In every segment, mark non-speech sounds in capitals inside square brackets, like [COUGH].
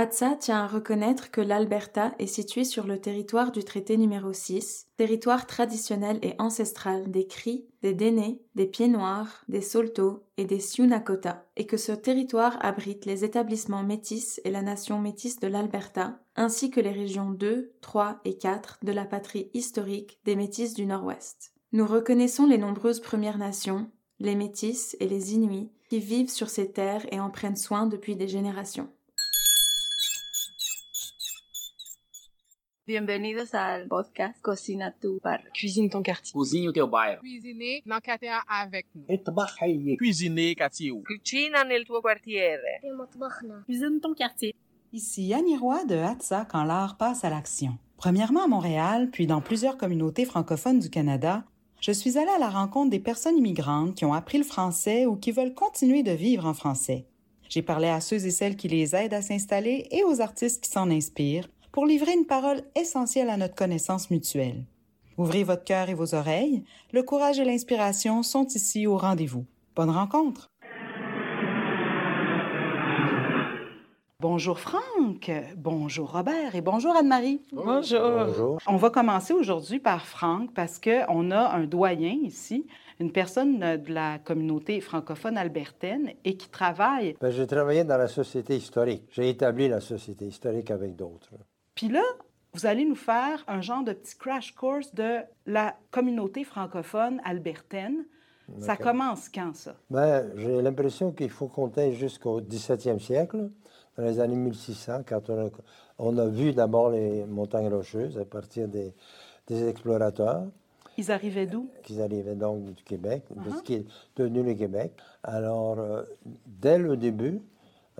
ATSA tient à reconnaître que l'Alberta est située sur le territoire du traité numéro 6, territoire traditionnel et ancestral des Cris, des Dénés, des Pieds Noirs, des Saulteaux et des Sioux Nakota, et que ce territoire abrite les établissements métis et la nation métisse de l'Alberta, ainsi que les régions 2, 3 et 4 de la patrie historique des Métis du Nord-Ouest. Nous reconnaissons les nombreuses Premières Nations, les Métis et les Inuits qui vivent sur ces terres et en prennent soin depuis des générations. Bienvenidos ao podcast Cocina tu Bar. Cuisine ton quartier. Cozinha o teu bairro. Cuisiner quartier avec nous. Trabalhar. Cuisiner quartier. Nel tuo. Cuisine ton quartier. Ici Annie Roy de Hatsa quand l'art passe à l'action. Premièrement à Montréal, puis dans plusieurs communautés francophones du Canada, je suis allée à la rencontre des personnes immigrantes qui ont appris le français ou qui veulent continuer de vivre en français. J'ai parlé à ceux et celles qui les aident à s'installer et aux artistes qui s'en inspirent, pour livrer une parole essentielle à notre connaissance mutuelle. Ouvrez votre cœur et vos oreilles, le courage et l'inspiration sont ici au rendez-vous. Bonne rencontre! Bonjour Franck, bonjour Robert et bonjour Anne-Marie. Bonjour. Bonjour. On va commencer aujourd'hui par Franck parce qu'on a un doyen ici, une personne de la communauté francophone albertaine et qui travaille. Ben, j'ai travaillé dans la société historique. J'ai établi la société historique avec d'autres. Puis là, vous allez nous faire un genre de petit crash course de la communauté francophone albertaine. Ça commence quand ça? Ben, j'ai l'impression qu'il faut compter jusqu'au 17e siècle, dans les années 1600, quand on a, on a vu d'abord les montagnes rocheuses à partir des, des explorateurs Ils arrivaient d'où? qui arrivaient donc du Québec, de Uh-huh. ce qui est devenu le Québec. Alors, euh, dès le début,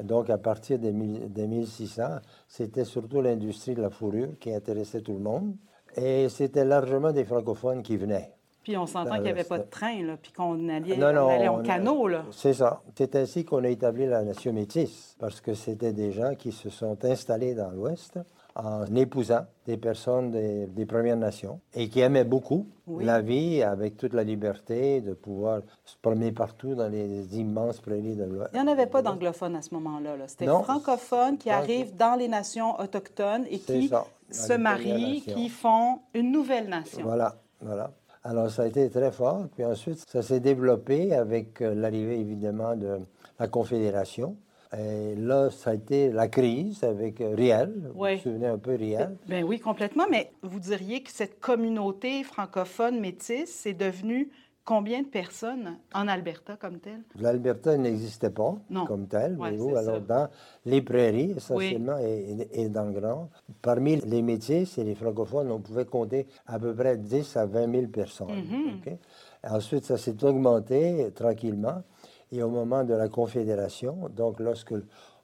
donc à partir des, des 1600, c'était surtout l'industrie de la fourrure qui intéressait tout le monde. Et c'était largement des francophones qui venaient. Puis on s'entend qu'il n'y avait pas de train, là, puis qu'on allait, Non, non, on allait en on- canot, là. C'est ça. C'est ainsi qu'on a établi la nation métisse, parce que c'était des gens qui se sont installés dans l'Ouest en épousant des personnes des, des Premières Nations et qui aimaient beaucoup Oui. la vie avec toute la liberté de pouvoir se promener partout dans les immenses prairies de l'Ouest. Il n'y en avait pas d'anglophones à ce moment-là. là. C'était francophones qui arrivent dans les nations autochtones et qui ça, se marient, qui font une nouvelle nation. Voilà, voilà. Alors, ça a été très fort. Puis ensuite, ça s'est développé avec euh, l'arrivée, évidemment, de la Confédération. Et là, ça a été la crise avec euh, Riel. Vous Oui. vous souvenez un peu Riel? Ben oui, complètement. Mais vous diriez que cette communauté francophone métisse, c'est devenu combien de personnes en Alberta comme telle? L'Alberta n'existait pas Non. comme tel. Ouais, c'est Alors, ça. dans les prairies, essentiellement, et, et- et dans le Grand, parmi les métis et les francophones, on pouvait compter à peu près 10 à 20 000 personnes. Mhm. OK? Ensuite, ça s'est augmenté tranquillement. Et au moment de la Confédération, donc lorsque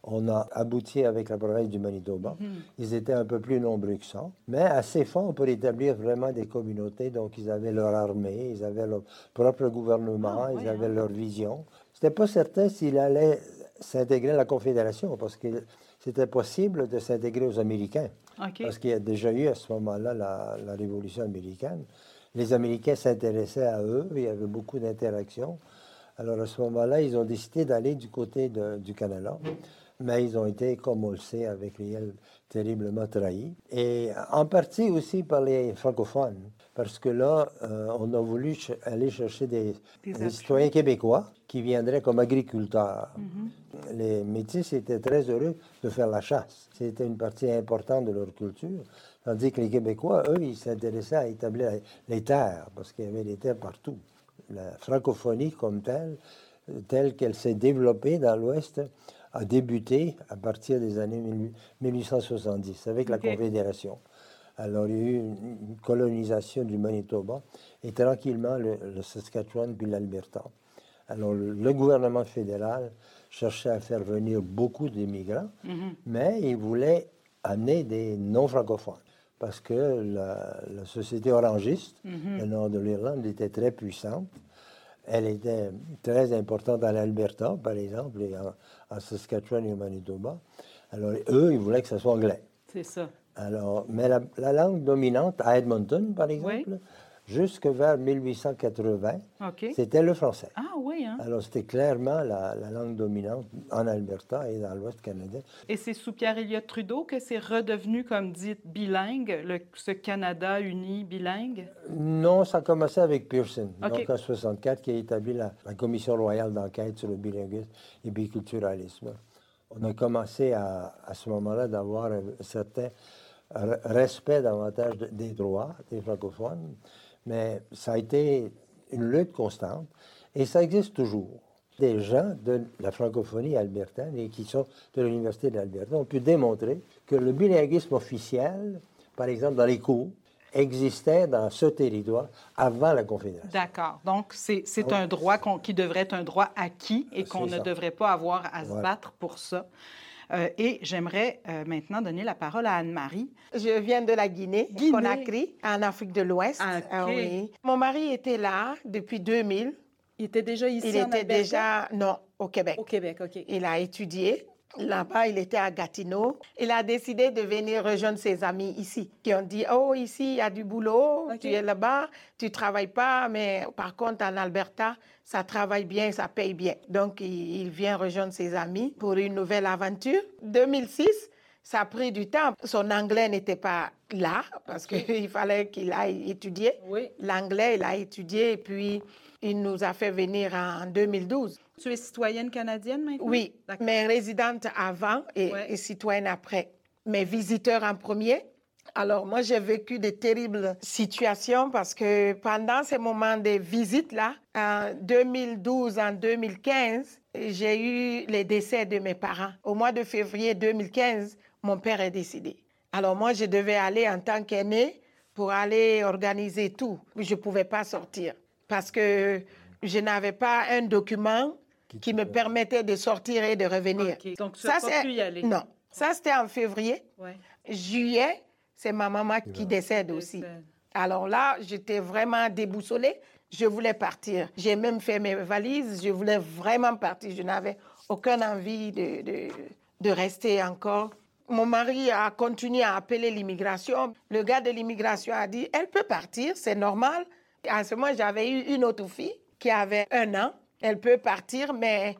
on a abouti avec la province du Manitoba, Mhm. ils étaient un peu plus nombreux que ça, mais assez forts pour établir vraiment des communautés. Donc, ils avaient leur armée, ils avaient leur propre gouvernement, Ah, ils ouais, avaient hein. leur vision. C'était pas certain s'il allait s'intégrer à la Confédération, parce que c'était possible de s'intégrer aux Américains. Parce qu'il y a déjà eu à ce moment-là la, la Révolution américaine. Les Américains s'intéressaient à eux, il y avait beaucoup d'interactions. Alors à ce moment-là, ils ont décidé d'aller du côté de- du Canada, mais ils ont été, comme on le sait, avec Riel, terriblement trahis. Et en partie aussi par les francophones, parce que là, euh, on a voulu ch- aller chercher des, citoyens québécois qui viendraient comme agriculteurs. Les Métis étaient très heureux de faire la chasse. C'était une partie importante de leur culture. Tandis que les Québécois, eux, ils s'intéressaient à établir les terres, parce qu'il y avait des terres partout. La francophonie comme telle, telle qu'elle s'est développée dans l'Ouest, a débuté à partir des années 18- 1870 avec la. Confédération. Alors, il y a eu une colonisation du Manitoba et tranquillement le, le Saskatchewan puis l'Alberta. Alors, le, le gouvernement fédéral cherchait à faire venir beaucoup d'immigrants, mais il voulait amener des non-francophones parce que la, la société orangiste, le nord de l'Irlande, était très puissante. Elle était très importante dans l'Alberta, par exemple, et en, en Saskatchewan et au Manitoba. Alors, eux, ils voulaient que ce soit anglais. C'est ça. Alors, mais la, la langue dominante à Edmonton, par exemple, jusque vers 1880, OK. c'était le français. Ah oui, hein? Alors, c'était clairement la, la langue dominante en Alberta et dans l'Ouest canadien. Et c'est sous Pierre-Éliott Trudeau que c'est redevenu, comme dit, bilingue, le- ce Canada uni bilingue? Non, ça a commencé avec Pearson, donc en 64, qui a établi la, la Commission royale d'enquête sur le bilinguisme et biculturalisme. On a commencé à, à ce moment-là d'avoir un certain re- respect davantage de- des droits des francophones, mais ça a été une lutte constante et ça existe toujours. Des gens de la francophonie albertaine et qui sont de l'Université d'Alberta ont pu démontrer que le bilinguisme officiel, par exemple dans les cours, existait dans ce territoire avant la Confédération. D'accord. Donc, c'est Oui. un droit qui devrait être un droit acquis et qu'on ne devrait pas avoir à se Voilà. battre pour ça. Euh, et j'aimerais euh, maintenant donner la parole à Anne-Marie. Je viens de la Guinée, Guinée. Conakry, en Afrique de l'Ouest. Ah. Ah oui. Mon mari était là depuis 2000. Il était déjà ici Il en était Alberta? déjà, non, au Québec. Au Québec, OK. Il a étudié. Là-bas, il était à Gatineau. Il a décidé de venir rejoindre ses amis ici, qui ont dit, oh, ici, il y a du boulot, tu es là-bas, tu travailles pas, mais par contre, en Alberta, ça travaille bien, ça paye bien. Donc, il, il vient rejoindre ses amis pour une nouvelle aventure. 2006, ça a pris du temps. Son anglais n'était pas là, parce qu'il fallait qu'il aille étudier. Oui. L'anglais, il a étudié, et puis il nous a fait venir en 2012. Tu es citoyenne canadienne maintenant? Oui, mais résidente avant et, Ouais. et citoyenne après. Mais visiteur en premier. Alors, moi, j'ai vécu de terribles situations parce que pendant ces moments de visite-là, en 2012, en 2015, j'ai eu les décès de mes parents. Au mois de février 2015, mon père est décédé. Alors, moi, je devais aller en tant qu'aîné pour aller organiser tout. Je ne pouvais pas sortir parce que je n'avais pas un document qui me permettait de sortir et de revenir. OK. Donc, pas c'est- y aller? Non. Ça, c'était en février. Ouais. Juillet, c'est ma maman qui décède aussi. Alors là, j'étais vraiment déboussolée. Je voulais partir. J'ai même fait mes valises. Je voulais vraiment partir. Je n'avais aucune envie de, de, de rester encore. Mon mari a continué à appeler l'immigration. Le gars de l'immigration a dit, elle peut partir, c'est normal. À ce moment, j'avais eu une autre fille qui avait un an. Elle peut partir, mais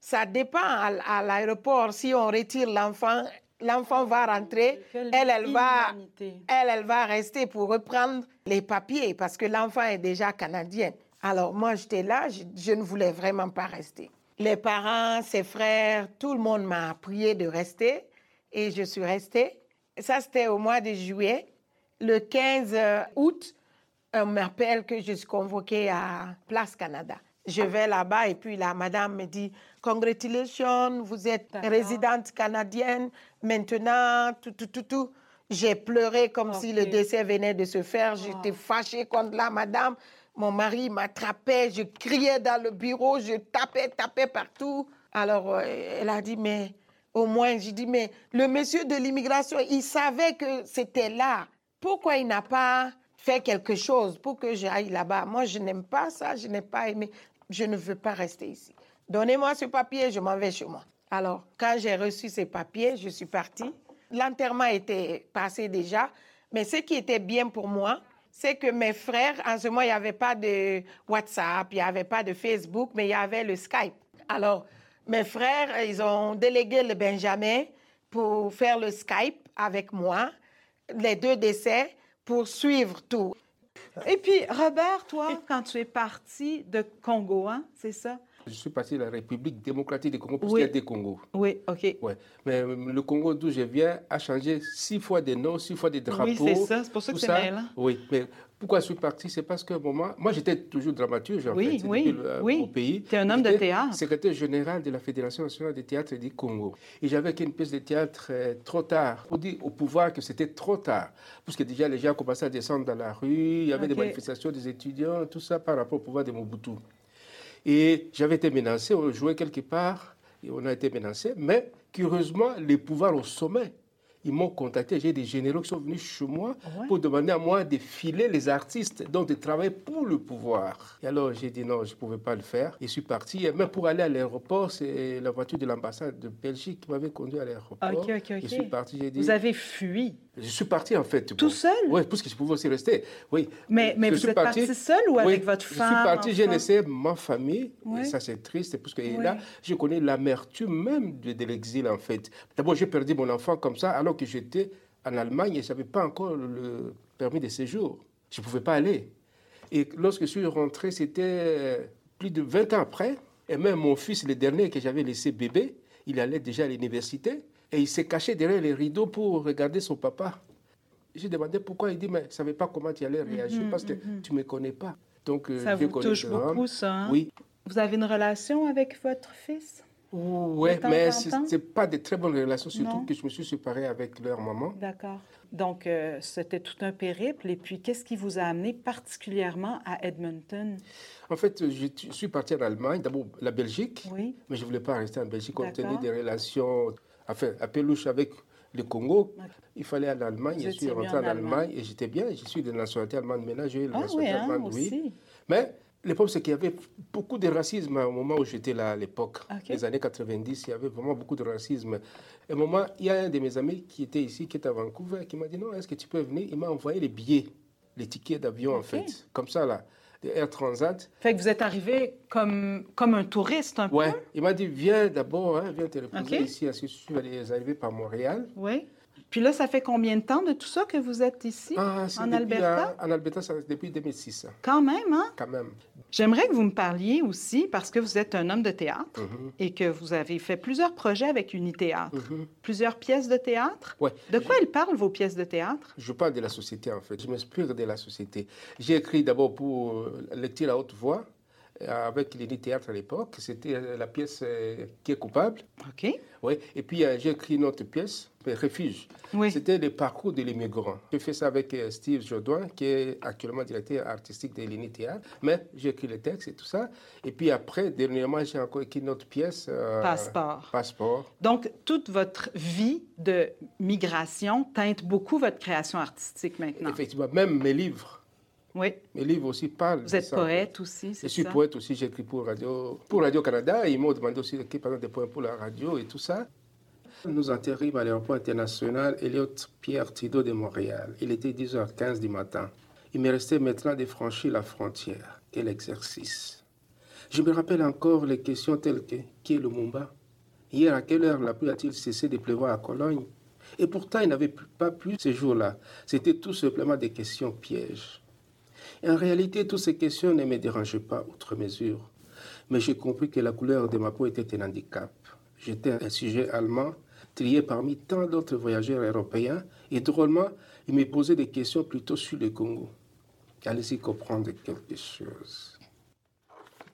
ça dépend à, l'aéroport. Si on retire l'enfant, l'enfant va rentrer. Quelle Elle, elle va, elle, elle va rester pour reprendre les papiers parce que l'enfant est déjà canadien. Alors moi, j'étais là, je, je ne voulais vraiment pas rester. Les parents, ses frères, tout le monde m'a prié de rester et je suis restée. Ça, c'était au mois de juillet. Le 15 août, on m'appelle que je suis convoquée à Place Canada. Je vais là-bas et puis la madame me dit Congratulations, vous êtes résidente canadienne. Maintenant, tout, tout, tout, tout. J'ai pleuré comme si le décès venait de se faire. J'étais fâchée contre la madame. Mon mari m'attrapait, je criais dans le bureau, je tapais, tapais partout. Alors, euh, elle a dit, mais au moins, j'ai dit, mais le monsieur de l'immigration, il savait que c'était là. Pourquoi il n'a pas fait quelque chose pour que j'aille là-bas? Moi, je n'aime pas ça, je n'ai pas aimé. Je ne veux pas rester ici. Donnez-moi ce papier, je m'en vais chez moi. Alors, quand j'ai reçu ces papiers, je suis partie. L'enterrement était passé déjà, mais ce qui était bien pour moi, c'est que mes frères, en ce moment, il n'y avait pas de WhatsApp, il n'y avait pas de Facebook, mais il y avait le Skype. Alors, mes frères, ils ont délégué le Benjamin pour faire le Skype avec moi, les deux décès, pour suivre tout. Et puis, Robert, toi, quand tu es parti de Congo, hein, c'est ça? Je suis parti de la République démocratique du Congo, parce Oui. qu'il y a des Congos. Oui, OK. Ouais. Mais euh, le Congo d'où je viens a changé six fois de nom, six fois de drapeaux. Oui, c'est ça. C'est pour ça que c'est mêlant. Oui, mais pourquoi je suis parti C'est parce que moi, moi j'étais toujours dramaturge en Oui, fait, oui, le- oui. au pays. T'es un homme de théâtre. secrétaire général de la Fédération nationale de théâtre du Congo. Et j'avais qu'une pièce de théâtre euh, trop tard, pour dire au pouvoir que c'était trop tard. Parce que déjà les gens commençaient à descendre dans la rue, il y avait des manifestations des étudiants, tout ça par rapport au pouvoir de Mobutu. Et j'avais été menacé, on jouait quelque part, et on a été menacé, mais curieusement, les pouvoirs au sommet, ils m'ont contacté. J'ai des généraux qui sont venus chez moi Ouais. pour demander à moi de filer les artistes, donc de travailler pour le pouvoir. Et alors j'ai dit non, je ne pouvais pas le faire. Et je suis parti. Et même pour aller à l'aéroport, c'est la voiture de l'ambassade de Belgique qui m'avait conduit à l'aéroport. OK, OK, OK. Je suis parti, j'ai dit. Vous avez fui. Je suis parti en fait. Tout seul Oui, parce que je pouvais aussi rester. Oui. Mais, mais Je vous suis êtes parti, seul ou Oui, avec votre femme Je suis parti, j'ai laissé ma famille. Oui. Et ça, c'est triste, parce que Oui. là, je connais l'amertume même de, de l'exil, en fait. D'abord, j'ai perdu mon enfant comme ça, alors que j'étais en Allemagne et je n'avais pas encore le permis de séjour. Je ne pouvais pas aller. Et lorsque je suis rentré, c'était euh, plus de 20 ans après. Et même mon fils, le dernier que j'avais laissé bébé, il allait déjà à l'université. Et il s'est caché derrière les rideaux pour regarder son papa. J'ai demandé pourquoi. Il dit, mais je ne savais pas comment tu allais réagir parce que tu ne me connais pas. Donc, euh, Ça je vous touche beaucoup, ça, hein? Oui. Vous avez une relation avec votre fils? Oui, mais ce n'est pas de très bonnes relations, surtout Non? que je me suis séparé avec leur maman. D'accord. Donc, euh, c'était tout un périple. Et puis, qu'est-ce qui vous a amené particulièrement à Edmonton? En fait, je suis parti en Allemagne, d'abord la Belgique, Oui. mais je ne voulais pas rester en Belgique compte tenu des relations enfin, un peu louches avec le Congo. Il fallait aller en Allemagne, je suis rentré en Allemagne. Allemagne et j'étais bien. Je suis de nationalité allemande maintenant, j'ai eu la Ah oui, nationalité hein, allemande, oui. aussi. Mais le problème, c'est qu'il y avait beaucoup de racisme au moment où j'étais là à l'époque. Les années 90, il y avait vraiment beaucoup de racisme. Et au moment, il y a un de mes amis qui était ici, qui était à Vancouver, qui m'a dit non, est-ce que tu peux venir? Il m'a envoyé les billets, les tickets d'avion en fait, comme ça là, de Air Transat. Fait que vous êtes arrivé comme, comme un touriste un Ouais, peu? il m'a dit viens d'abord, hein, viens te reposer Ok. ici. Est-ce que je suis allé- arrivé par Montréal Oui. Puis là, ça fait combien de temps de tout ça que vous êtes ici, Ah, en Alberta? En Alberta, c'est depuis 2006, hein, Quand même, hein? quand même. J'aimerais que vous me parliez aussi, parce que vous êtes un homme de théâtre Mhm, et que vous avez fait plusieurs projets avec Unithéâtre, mhm. plusieurs pièces de théâtre? Ouais. De quoi elles parlent, vos pièces de théâtre? Je parle de la société en fait, je m'inspire de la société. J'ai écrit d'abord pour euh, lecture à haute voix euh, avec l'Uni Théâtre à l'époque, c'était la pièce euh, Qui est coupable. OK. Oui. Et puis j'ai écrit une autre pièce, Refuge. Oui. C'était le parcours de l'immigrant. J'ai fait ça avec euh, Steve Jodoin, qui est actuellement directeur artistique de l'Uni Théâtre. Mais j'ai écrit le texte et tout ça. Et puis après, dernièrement, j'ai encore écrit une autre pièce. euh, Passeport. Passeport. Donc, toute votre vie de migration teinte beaucoup votre création artistique maintenant. Effectivement, même mes livres. Oui. Mes livres aussi parlent Vous de êtes ça, poète aussi, Je c'est suis ça? poète aussi, j'écris pour Radio, pour Radio Canada et ils m'ont demandé aussi d'écrire des poèmes pour la radio et tout ça. Nous atterrîmes à l'aéroport international Elliott Pierre Thibault de Montréal. Il était 10h15 du matin. Il me restait maintenant de franchir la frontière. Quel exercice. Je me rappelle encore les questions telles que qui est le Mumba? Hier, à quelle heure la pluie a-t-il cessé de pleuvoir à Cologne? Et pourtant, il n'avait pas plu ce jour-là. C'était tout simplement des questions pièges. En réalité, toutes ces questions ne me dérangeaient pas outre mesure. Mais j'ai compris que la couleur de ma peau était un handicap. J'étais un sujet allemand, trié parmi tant d'autres voyageurs européens, et drôlement, il me posait des questions plutôt sur le Congo. Allez-y comprendre quelque chose?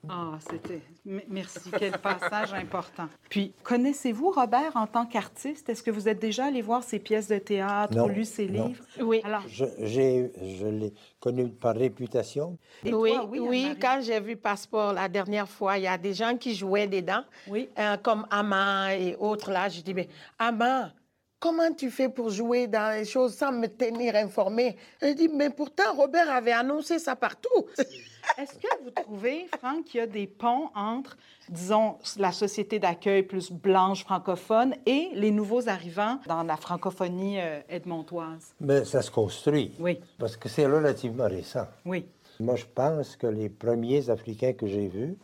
Ah, c'était. Merci. Quel passage important. Puis, connaissez-vous Robert en tant qu'artiste? Est-ce que vous êtes déjà allé voir ses pièces de théâtre Non, ou lu ses non. livres? Oui. Alors, Je, j'ai- je l'ai connu par réputation. et oui, toi, oui, Anne-Marie? quand j'ai vu Passeport la dernière fois, il y a des gens qui jouaient dedans, Oui. euh, comme Ama et autres là. Je dis, mais Ama, comment tu fais pour jouer dans les choses sans me tenir informée? Elle dit, mais pourtant, Robert avait annoncé ça partout. [LAUGHS] Est-ce que vous trouvez, Franck, qu'il y a des ponts entre, disons, la société d'accueil plus blanche francophone et les nouveaux arrivants dans la francophonie euh, edmontoise? Mais ça se construit. Oui, Parce que c'est relativement récent. oui. Moi, je pense que les premiers Africains que j'ai vus,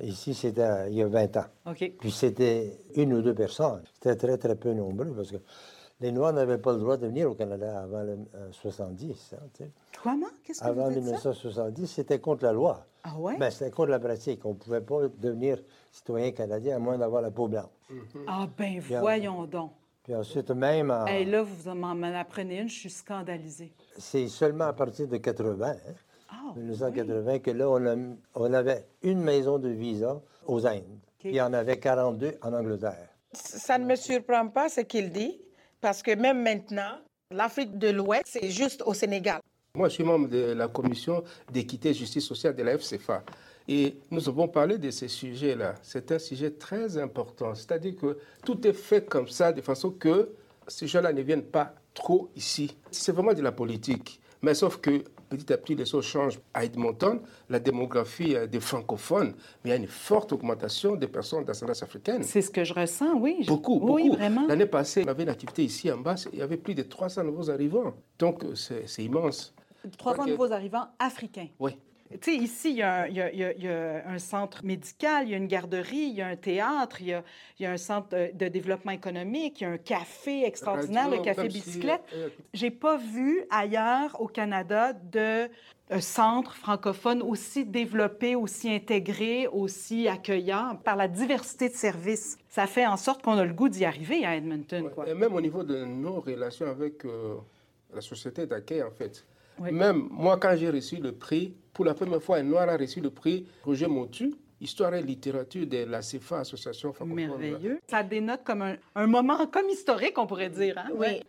ici, c'était il y a 20 ans. OK. Puis c'était une ou deux personnes. C'était très, très peu nombreux parce que les Noirs n'avaient pas le droit de venir au Canada avant le euh, 70. hein, tu sais. Comment? Qu'est-ce que Avant vous dites ça? 1970, c'était contre la loi. Ah ouais? Ben, c'était contre la pratique. On ne pouvait pas devenir citoyen canadien à moins d'avoir la peau blanche. Ah ben voyons donc. Puis ensuite, même, en- Hey, là, vous m'en apprenez une, je suis scandalisée. c'est seulement à partir de 80, hein, Ah, 1980, que là, on, a- on avait une maison de visa aux Indes. Puis il y en avait 42 en Angleterre. Ça ne me surprend pas ce qu'il dit, parce que même maintenant, l'Afrique de l'Ouest, c'est juste au Sénégal. Moi, je suis membre de la commission d'équité et justice sociale de la FCFA. Et nous avons parlé de ces sujets-là. C'est un sujet très important. C'est-à-dire que tout est fait comme ça, de façon que ces gens-là ne viennent pas trop ici. C'est vraiment de la politique. Mais sauf que petit à petit, les choses changent. À Edmonton, la démographie euh, des francophones, mais il y a une forte augmentation des personnes d'ascendance africaine. C'est ce que je ressens, oui. Beaucoup, beaucoup. Oui, vraiment. L'année passée, on avait une activité ici en bas, il y avait plus de 300 nouveaux arrivants. Donc, euh, c'est immense. 300 Ok. nouveaux arrivants africains. Oui. Tu sais, ici, il y, a un, il y a- il y a- il y a un centre médical, il y a une garderie, il y a un théâtre, il y a, il y a un centre de, de développement économique, il y a un café extraordinaire, le café bicyclette. euh, J'ai pas vu ailleurs au Canada de un centre francophone aussi développé, aussi intégré, aussi accueillant par la diversité de services. Ça fait en sorte qu'on a le goût d'y arriver à Edmonton. Quoi. Et même au niveau de nos relations avec euh, la société d'accueil, en fait. Oui. Même moi, quand j'ai reçu le prix, pour la première fois, un Noir a reçu le prix Roger Montu, Histoire et littérature de la CFA, Association francophone. Merveilleux. Ça dénote comme un, un moment comme historique, on pourrait dire. Hein? Oui.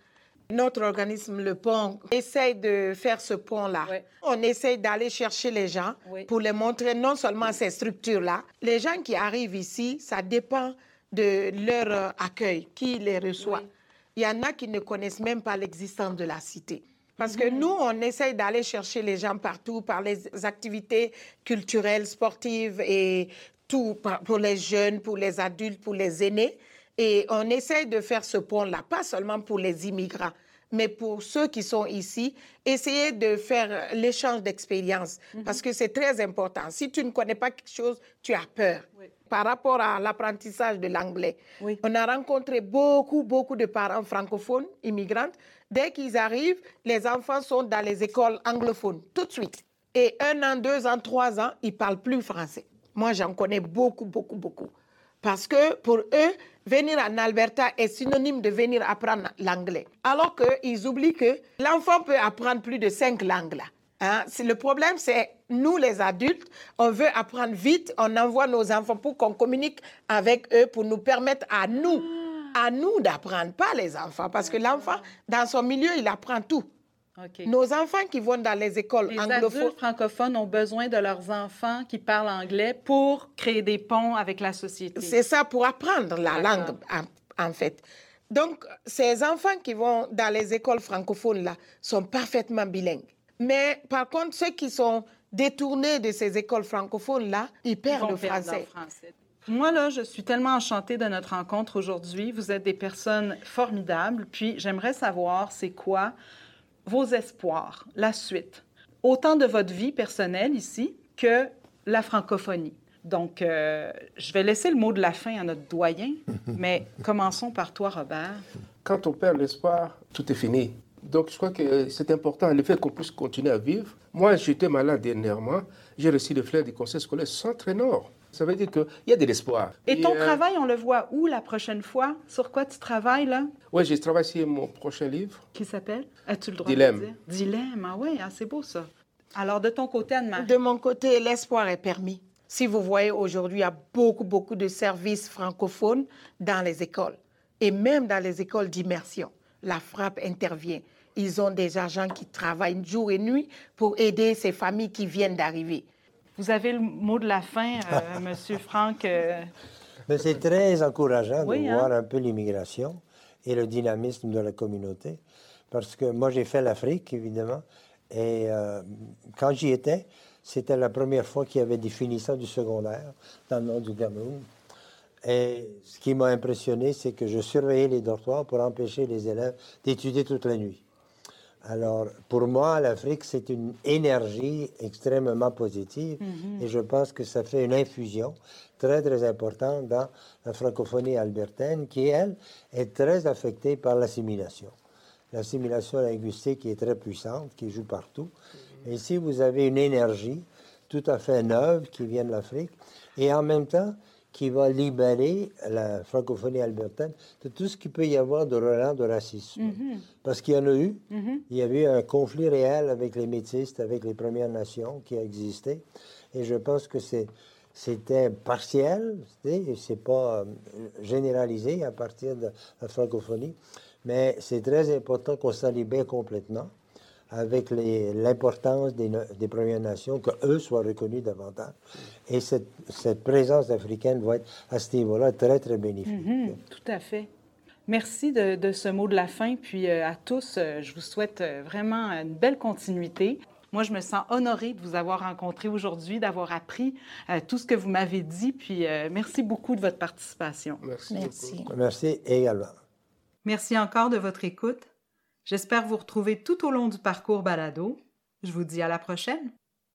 Notre organisme, le pont, essaye de faire ce pont-là. On essaye d'aller chercher les gens Oui. pour les montrer non seulement ces structures-là. Les gens qui arrivent ici, ça dépend de leur euh, accueil, qui les reçoit. Oui. Il y en a qui ne connaissent même pas l'existence de la cité. Parce que nous, on essaye d'aller chercher les gens partout par les activités culturelles, sportives et tout, pour les jeunes, pour les adultes, pour les aînés. Et on essaye de faire ce pont-là, pas seulement pour les immigrants, mais pour ceux qui sont ici, essayer de faire l'échange d'expériences, parce que c'est très important. Si tu ne connais pas quelque chose, tu as peur. Par rapport à l'apprentissage de l'anglais, Oui. on a rencontré beaucoup, beaucoup de parents francophones, immigrantes. Dès qu'ils arrivent, les enfants sont dans les écoles anglophones, tout de suite. Et un an, deux ans, trois ans, ils ne parlent plus français. Moi, j'en connais beaucoup, beaucoup, beaucoup. Parce que pour eux, venir en Alberta est synonyme de venir apprendre l'anglais. Alors qu'ils oublient que l'enfant peut apprendre plus de cinq langues là. Hein? Le problème, c'est nous les adultes, on veut apprendre vite, on envoie nos enfants pour qu'on communique avec eux, pour nous permettre à nous, à nous d'apprendre, pas les enfants. Parce que l'enfant, dans son milieu, il apprend tout. Nos enfants qui vont dans les écoles Les anglophones, adultes francophones ont besoin de leurs enfants qui parlent anglais pour créer des ponts avec la société. C'est ça pour apprendre la langue, en, en fait. Donc, ces enfants qui vont dans les écoles francophones, là, sont parfaitement bilingues. Mais par contre, ceux qui sont détournés de ces écoles francophones, là, ils Ils perdent vont le français. Moi, là, je suis tellement enchantée de notre rencontre aujourd'hui. Vous êtes des personnes formidables. Puis, j'aimerais savoir, c'est quoi vos espoirs, la suite, autant de votre vie personnelle ici que la francophonie. Donc, euh, je vais laisser le mot de la fin à notre doyen, [LAUGHS] mais commençons par toi, Robert. Quand on perd l'espoir, tout est fini. Donc, je crois que c'est important, le fait qu'on puisse continuer à vivre. Moi, j'étais malade dernièrement. J'ai reçu le flair du conseil scolaire sans Nord. Ça veut dire qu'il y a de l'espoir. Et ton euh, travail, on le voit où la prochaine fois? Sur quoi tu travailles, là? Oui, je travaille sur mon prochain livre. Qui s'appelle? As-tu le droit Dilemme. de le dire? Dilemme, ah oui, ah, c'est beau ça. Alors, de ton côté, Anne-Marie? De mon côté, l'espoir est permis. Si vous voyez aujourd'hui, il y a beaucoup, beaucoup de services francophones dans les écoles et même dans les écoles d'immersion. La frappe intervient. Ils ont des agents qui travaillent jour et nuit pour aider ces familles qui viennent d'arriver. Vous avez le mot de la fin, euh, [LAUGHS] Monsieur Franck. euh, Mais c'est très encourageant Oui, de hein? voir un peu l'immigration et le dynamisme de la communauté. Parce que moi, j'ai fait l'Afrique, évidemment. Et euh, quand j'y étais, c'était la première fois qu'il y avait des finissants du secondaire dans le nord du Cameroun. Et ce qui m'a impressionné, c'est que je surveillais les dortoirs pour empêcher les élèves d'étudier toute la nuit. Alors, pour moi, l'Afrique, c'est une énergie extrêmement positive et je pense que ça fait une infusion très, très importante dans la francophonie albertaine qui, elle, est très affectée par l'assimilation. L'assimilation linguistique qui est très puissante, qui joue partout. Et ici, vous avez une énergie tout à fait neuve qui vient de l'Afrique et en même temps qui va libérer la francophonie albertaine de tout ce qu'il peut y avoir de relents de racisme. Parce qu'il y en a eu. Il y avait eu un conflit réel avec les métis, avec les Premières Nations qui a existé. Et je pense que c'était partiel, c'est pas euh, généralisé à partir de la francophonie. Mais c'est très important qu'on s'en libère complètement avec l'importance des, Premières Nations, qu'eux soient reconnus davantage. Et cette, cette présence africaine va être, à ce niveau-là, très, très bénéfique. mhm, tout à fait. Merci de, de, ce mot de la fin. Puis euh, à tous, euh, je vous souhaite euh, vraiment une belle continuité. Moi, je me sens honorée de vous avoir rencontré aujourd'hui, d'avoir appris euh, tout ce que vous m'avez dit. Puis euh, merci beaucoup de votre participation. Merci. Merci également. Merci encore de votre écoute. J'espère vous retrouver tout au long du parcours balado. Je vous dis à la prochaine.